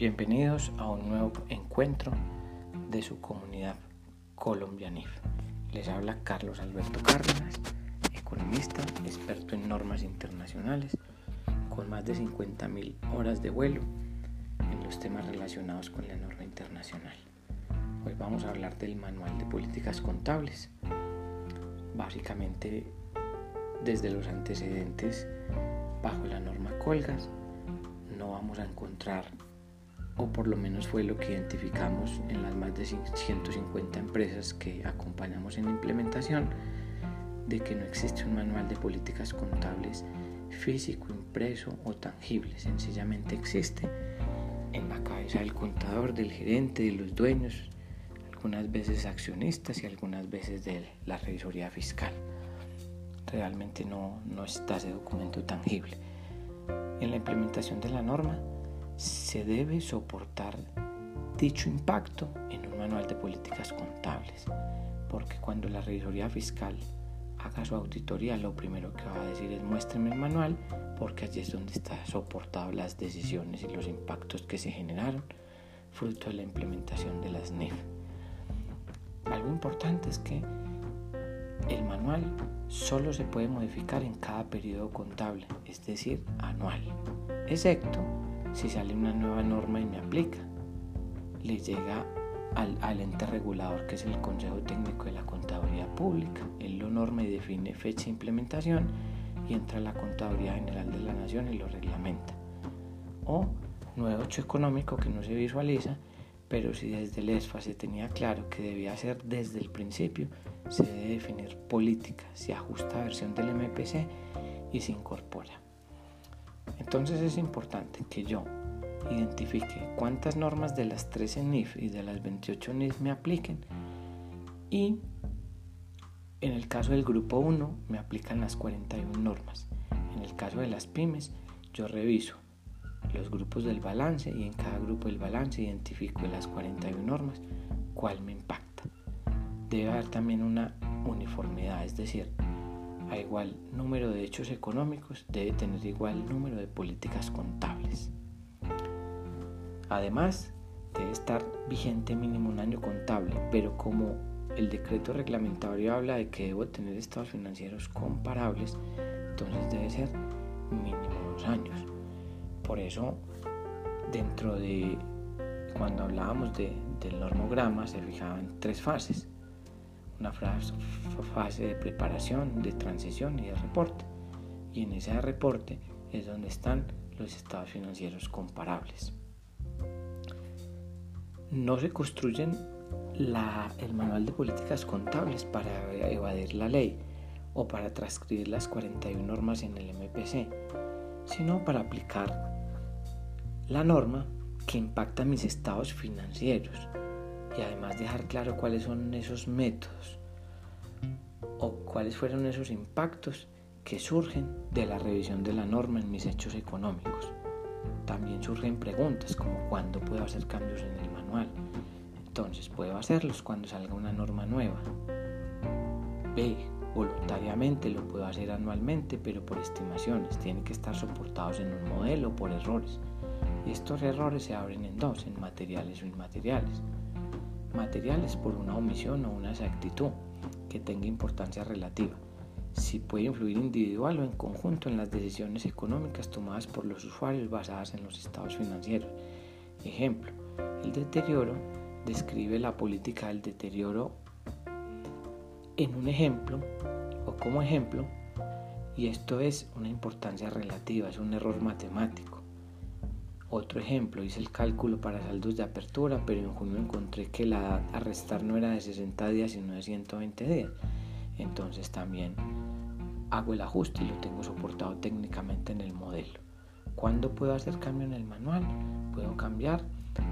Bienvenidos a un nuevo encuentro de su comunidad colombianif. Les habla Carlos Alberto Cárdenas, economista, experto en normas internacionales, con más de 50.000 horas de vuelo en los temas relacionados con la norma internacional. Hoy vamos a hablar del Manual de Políticas Contables. Básicamente, desde los antecedentes bajo la norma Colgas, no vamos a encontrar o por lo menos fue lo que identificamos en las más de 150 empresas que acompañamos en la implementación, de que no existe un manual de políticas contables físico, impreso o tangible, sencillamente existe en la cabeza del contador, del gerente, de los dueños, algunas veces accionistas y algunas veces de la revisoría fiscal. Realmente no, no está ese documento tangible. En la implementación de la norma, se debe soportar dicho impacto en un manual de políticas contables, porque cuando la revisoría fiscal haga su auditoría, lo primero que va a decir es muéstrame el manual, porque allí es donde está soportado las decisiones y los impactos que se generaron fruto de la implementación de las NIF. Algo importante es que el manual solo se puede modificar en cada periodo contable, es decir, anual, excepto si sale una nueva norma y me aplica, le llega al, ente regulador que es el Consejo Técnico de la Contaduría Pública. Él lo norma y define fecha de implementación y entra a la Contaduría General de la Nación y lo reglamenta. O nuevo hecho económico que no se visualiza, pero si desde el ESFA se tenía claro que debía ser desde el principio, se debe definir política, se ajusta a versión del MPC y se incorpora. Entonces es importante que yo identifique cuántas normas de las 13 NIF y de las 28 NIF me apliquen y en el caso del grupo 1 me aplican las 41 normas. En el caso de las pymes yo reviso los grupos del balance y en cada grupo del balance identifico de las 41 normas cuál me impacta. Debe haber también una uniformidad, es decir, a igual número de hechos económicos debe tener igual número de políticas contables. Además, debe estar vigente mínimo un año contable, pero como el decreto reglamentario habla de que debo tener estados financieros comparables, entonces debe ser mínimo dos años. Por eso, dentro de cuando hablábamos de, del normograma, se fijaban tres fases una fase de preparación, de transición y de reporte. Y en ese reporte es donde están los estados financieros comparables. No se construyen el manual de políticas contables para evadir la ley o para transcribir las 41 normas en el MPC, sino para aplicar la norma que impacta mis estados financieros y además dejar claro cuáles son esos métodos o cuáles fueron esos impactos que surgen de la revisión de la norma en mis hechos económicos. También surgen preguntas como cuándo puedo hacer cambios en el manual. Entonces puedo hacerlos cuando salga una norma nueva. B. Voluntariamente lo puedo hacer anualmente, pero por estimaciones. Tienen que estar soportados en un modelo por errores. Y estos errores se abren en dos, en materiales o inmateriales materiales por una omisión o una exactitud que tenga importancia relativa, si puede influir individual o en conjunto en las decisiones económicas tomadas por los usuarios basadas en los estados financieros. Ejemplo, el deterioro describe la política del deterioro en un ejemplo o como ejemplo y esto es una importancia relativa, es un error matemático. Otro ejemplo, hice el cálculo para saldos de apertura, pero en junio encontré que la edad a restar no era de 60 días, sino de 120 días. Entonces también hago el ajuste y lo tengo soportado técnicamente en el modelo. ¿Cuándo puedo hacer cambio en el manual? Puedo cambiar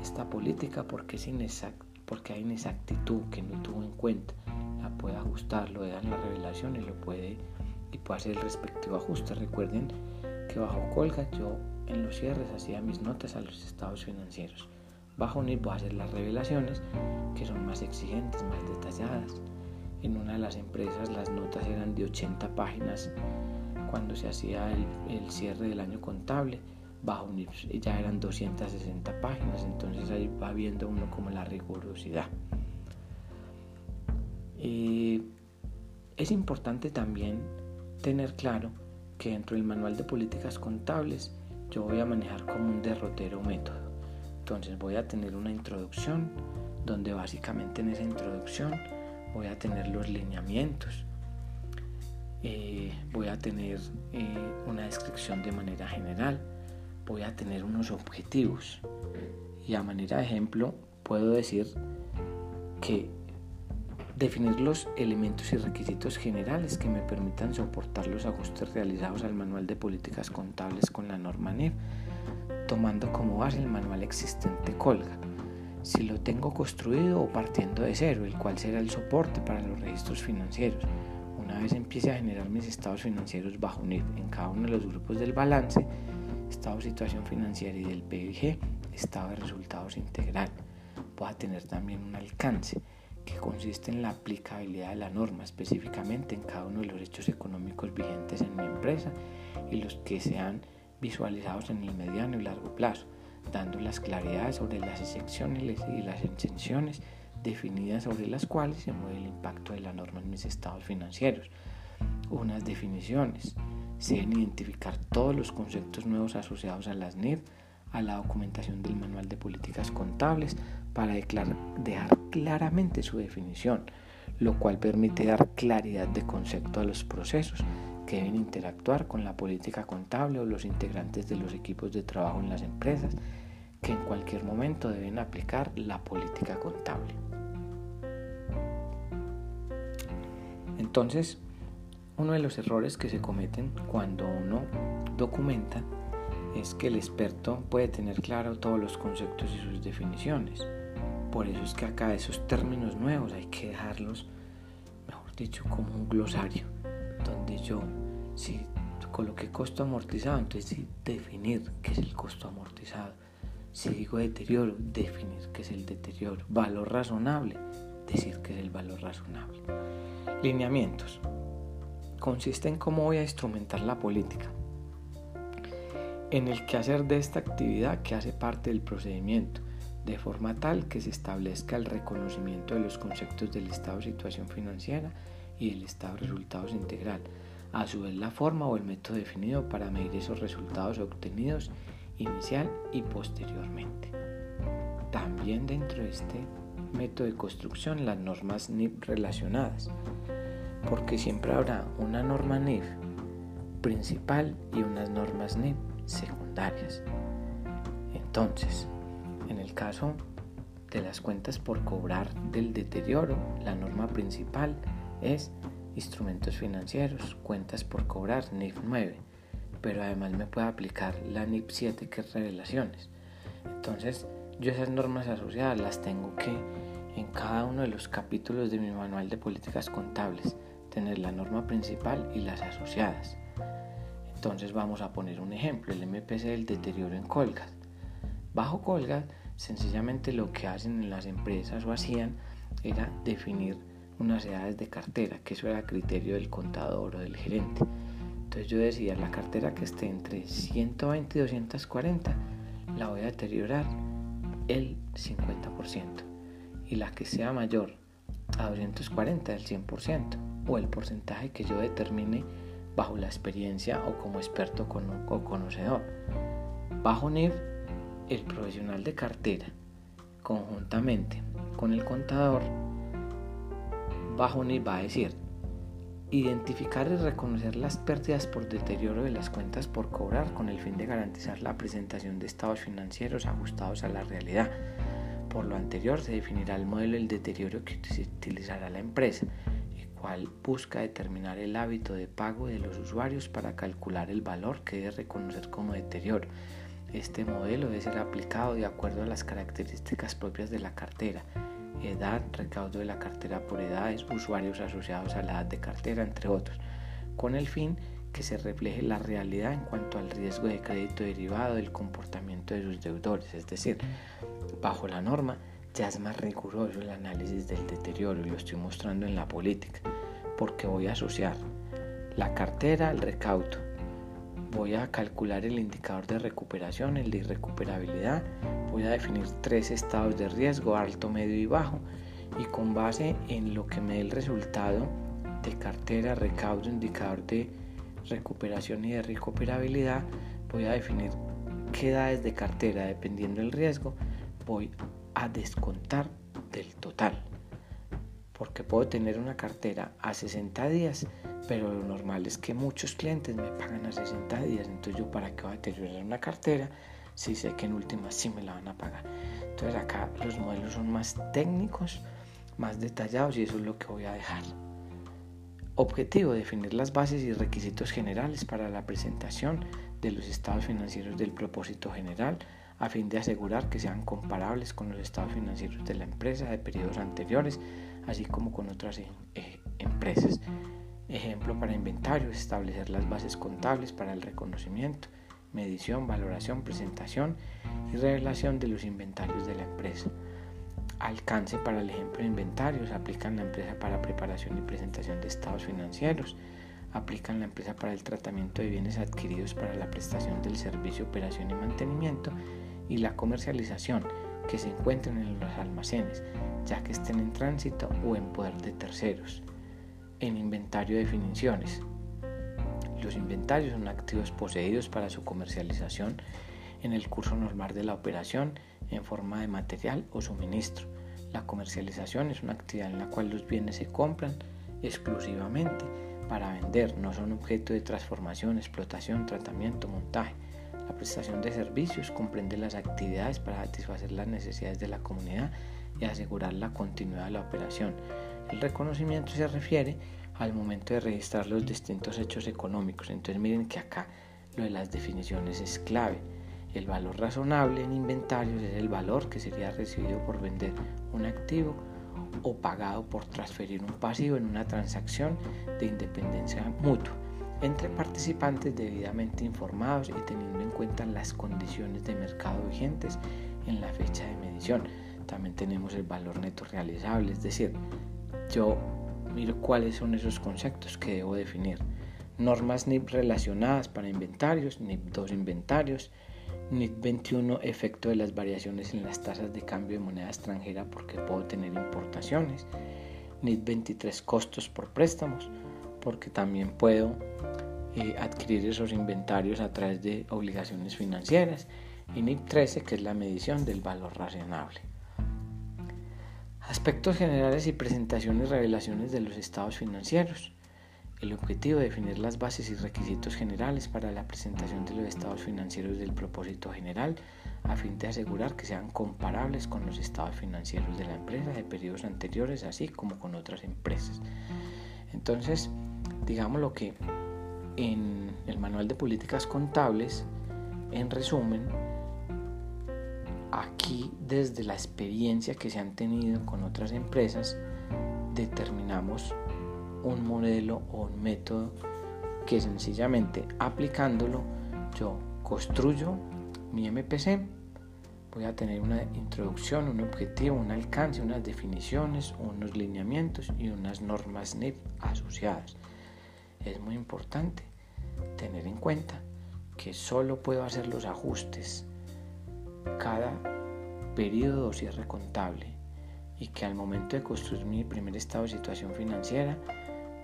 esta política porque, es porque hay inexactitud que no tuvo en cuenta. La puede ajustar, lo dan la revelación y lo puede y puede hacer el respectivo ajuste. Recuerden que bajo colga yo en los cierres hacía mis notas a los estados financieros. Bajo un voy a hacer las revelaciones que son más exigentes, más detalladas. En una de las empresas las notas eran de 80 páginas cuando se hacía el, cierre del año contable bajo NIPS ya eran 260 páginas, entonces ahí va viendo uno como la rigurosidad. Eh, es importante también tener claro que dentro del manual de políticas contables yo voy a manejar como un derrotero método. Entonces voy a tener una introducción donde básicamente en esa introducción voy a tener los lineamientos, eh, voy a tener eh, una descripción de manera general, voy a tener unos objetivos. Y a manera de ejemplo puedo decir que definir los elementos y requisitos generales que me permitan soportar los ajustes realizados al manual de políticas contables con la norma NIF, tomando como base el manual existente Colga, si lo tengo construido o partiendo de cero, el cual será el soporte para los registros financieros. Una vez empiece a generar mis estados financieros bajo NIF en cada uno de los grupos del balance, estado situación financiera y del PIG, estado de resultados integral. Voy a tener también un alcance que consiste en la aplicabilidad de la norma específicamente en cada uno de los hechos económicos vigentes en mi empresa y los que sean visualizados en el mediano y largo plazo, dando las claridades sobre las excepciones y las exenciones definidas sobre las cuales se mueve el impacto de la norma en mis estados financieros. Unas definiciones. Se deben identificar todos los conceptos nuevos asociados a las NIF, a la documentación del manual de políticas contables, para dejar claramente su definición, lo cual permite dar claridad de concepto a los procesos que deben interactuar con la política contable o los integrantes de los equipos de trabajo en las empresas que en cualquier momento deben aplicar la política contable. Entonces, uno de los errores que se cometen cuando uno documenta es que el experto puede tener claro todos los conceptos y sus definiciones por eso es que acá esos términos nuevos hay que dejarlos, mejor dicho, como un glosario, donde yo, si coloqué costo amortizado, entonces sí, definir qué es el costo amortizado. Si digo deterioro, definir qué es el deterioro. Valor razonable, decir qué es el valor razonable. Lineamientos. Consiste en cómo voy a instrumentar la política. En el que hacer de esta actividad que hace parte del procedimiento de forma tal que se establezca el reconocimiento de los conceptos del estado de situación financiera y del estado de resultados integral, a su vez la forma o el método definido para medir esos resultados obtenidos inicial y posteriormente. También dentro de este método de construcción las normas NIF relacionadas, porque siempre habrá una norma NIF principal y unas normas NIF secundarias. Entonces, en el caso de las cuentas por cobrar del deterioro, la norma principal es instrumentos financieros, cuentas por cobrar, NIF 9, pero además me puede aplicar la NIF 7 que es revelaciones. Entonces, yo esas normas asociadas las tengo que en cada uno de los capítulos de mi manual de políticas contables tener la norma principal y las asociadas. Entonces vamos a poner un ejemplo, el MPC del deterioro en colgas. Bajo colgas Sencillamente lo que hacen en las empresas o hacían era definir unas edades de cartera, que eso era criterio del contador o del gerente. Entonces yo decía, la cartera que esté entre 120 y 240 la voy a deteriorar el 50% y la que sea mayor a 240 el 100% o el porcentaje que yo determine bajo la experiencia o como experto o conocedor. Bajo NIF el profesional de cartera, conjuntamente con el contador, bajo NIF va a decir, identificar y reconocer las pérdidas por deterioro de las cuentas por cobrar con el fin de garantizar la presentación de estados financieros ajustados a la realidad. Por lo anterior se definirá el modelo del deterioro que utilizará la empresa, cual busca determinar el hábito de pago de los usuarios para calcular el valor que debe reconocer como deterioro. Este modelo debe ser aplicado de acuerdo a las características propias de la cartera, edad, recaudo de la cartera por edades, usuarios asociados a la edad de cartera, entre otros, con el fin que se refleje la realidad en cuanto al riesgo de crédito derivado del comportamiento de sus deudores, es decir, bajo la norma ya es más riguroso el análisis del deterioro y lo estoy mostrando en la política, porque voy a asociar la cartera al recaudo, voy a calcular el indicador de recuperación, el de irrecuperabilidad, voy a definir tres estados de riesgo, alto, medio y bajo, y con base en lo que me dé el resultado de cartera, recaudo, indicador de recuperación y de recuperabilidad, voy a definir qué edades de cartera, dependiendo del riesgo, voy a descontar del total. Porque puedo tener una cartera a 60 días, pero lo normal es que muchos clientes me pagan a 60 días. Entonces yo para qué voy a deteriorar una cartera si sé que en última sí me la van a pagar. Entonces acá los modelos son más técnicos, más detallados y eso es lo que voy a dejar. Objetivo, definir las bases y requisitos generales para la presentación de los estados financieros del propósito general a fin de asegurar que sean comparables con los estados financieros de la empresa de periodos anteriores, así como con otras eh, empresas. Ejemplo para inventario, establecer las bases contables para el reconocimiento, medición, valoración, presentación y revelación de los inventarios de la empresa alcance para el ejemplo de inventarios, aplican la empresa para preparación y presentación de estados financieros, aplican la empresa para el tratamiento de bienes adquiridos para la prestación del servicio, operación y mantenimiento y la comercialización que se encuentren en los almacenes, ya que estén en tránsito o en poder de terceros. En inventario de definiciones. Los inventarios son activos poseídos para su comercialización en el curso normal de la operación en forma de material o suministro. La comercialización es una actividad en la cual los bienes se compran exclusivamente para vender, no son objeto de transformación, explotación, tratamiento, montaje. La prestación de servicios comprende las actividades para satisfacer las necesidades de la comunidad y asegurar la continuidad de la operación. El reconocimiento se refiere al momento de registrar los distintos hechos económicos. Entonces miren que acá lo de las definiciones es clave. El valor razonable en inventarios es el valor que sería recibido por vender un activo o pagado por transferir un pasivo en una transacción de independencia mutua entre participantes debidamente informados y teniendo en cuenta las condiciones de mercado vigentes en la fecha de medición. También tenemos el valor neto realizable, es decir, yo miro cuáles son esos conceptos que debo definir. Normas NIP relacionadas para inventarios, NIP 2 inventarios, NIT 21 efecto de las variaciones en las tasas de cambio de moneda extranjera porque puedo tener importaciones. NIT 23 costos por préstamos porque también puedo eh, adquirir esos inventarios a través de obligaciones financieras. Y NIT 13 que es la medición del valor razonable. Aspectos generales y presentaciones y revelaciones de los estados financieros. El objetivo de definir las bases y requisitos generales para la presentación de los estados financieros del propósito general a fin de asegurar que sean comparables con los estados financieros de la empresa de periodos anteriores, así como con otras empresas. Entonces, digamos lo que en el manual de políticas contables, en resumen, aquí desde la experiencia que se han tenido con otras empresas, determinamos un modelo o un método que sencillamente aplicándolo yo construyo mi MPC, voy a tener una introducción, un objetivo, un alcance, unas definiciones, unos lineamientos y unas normas NIP asociadas. Es muy importante tener en cuenta que solo puedo hacer los ajustes cada periodo o cierre contable y que al momento de construir mi primer estado de situación financiera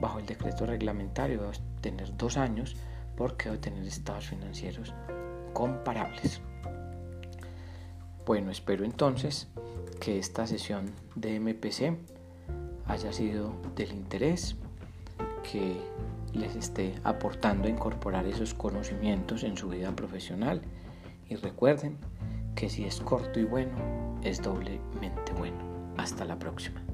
bajo el decreto reglamentario debo tener dos años porque debo tener estados financieros comparables. Bueno, espero entonces que esta sesión de MPC haya sido del interés, que les esté aportando a incorporar esos conocimientos en su vida profesional y recuerden que si es corto y bueno, es doblemente bueno. Hasta la próxima.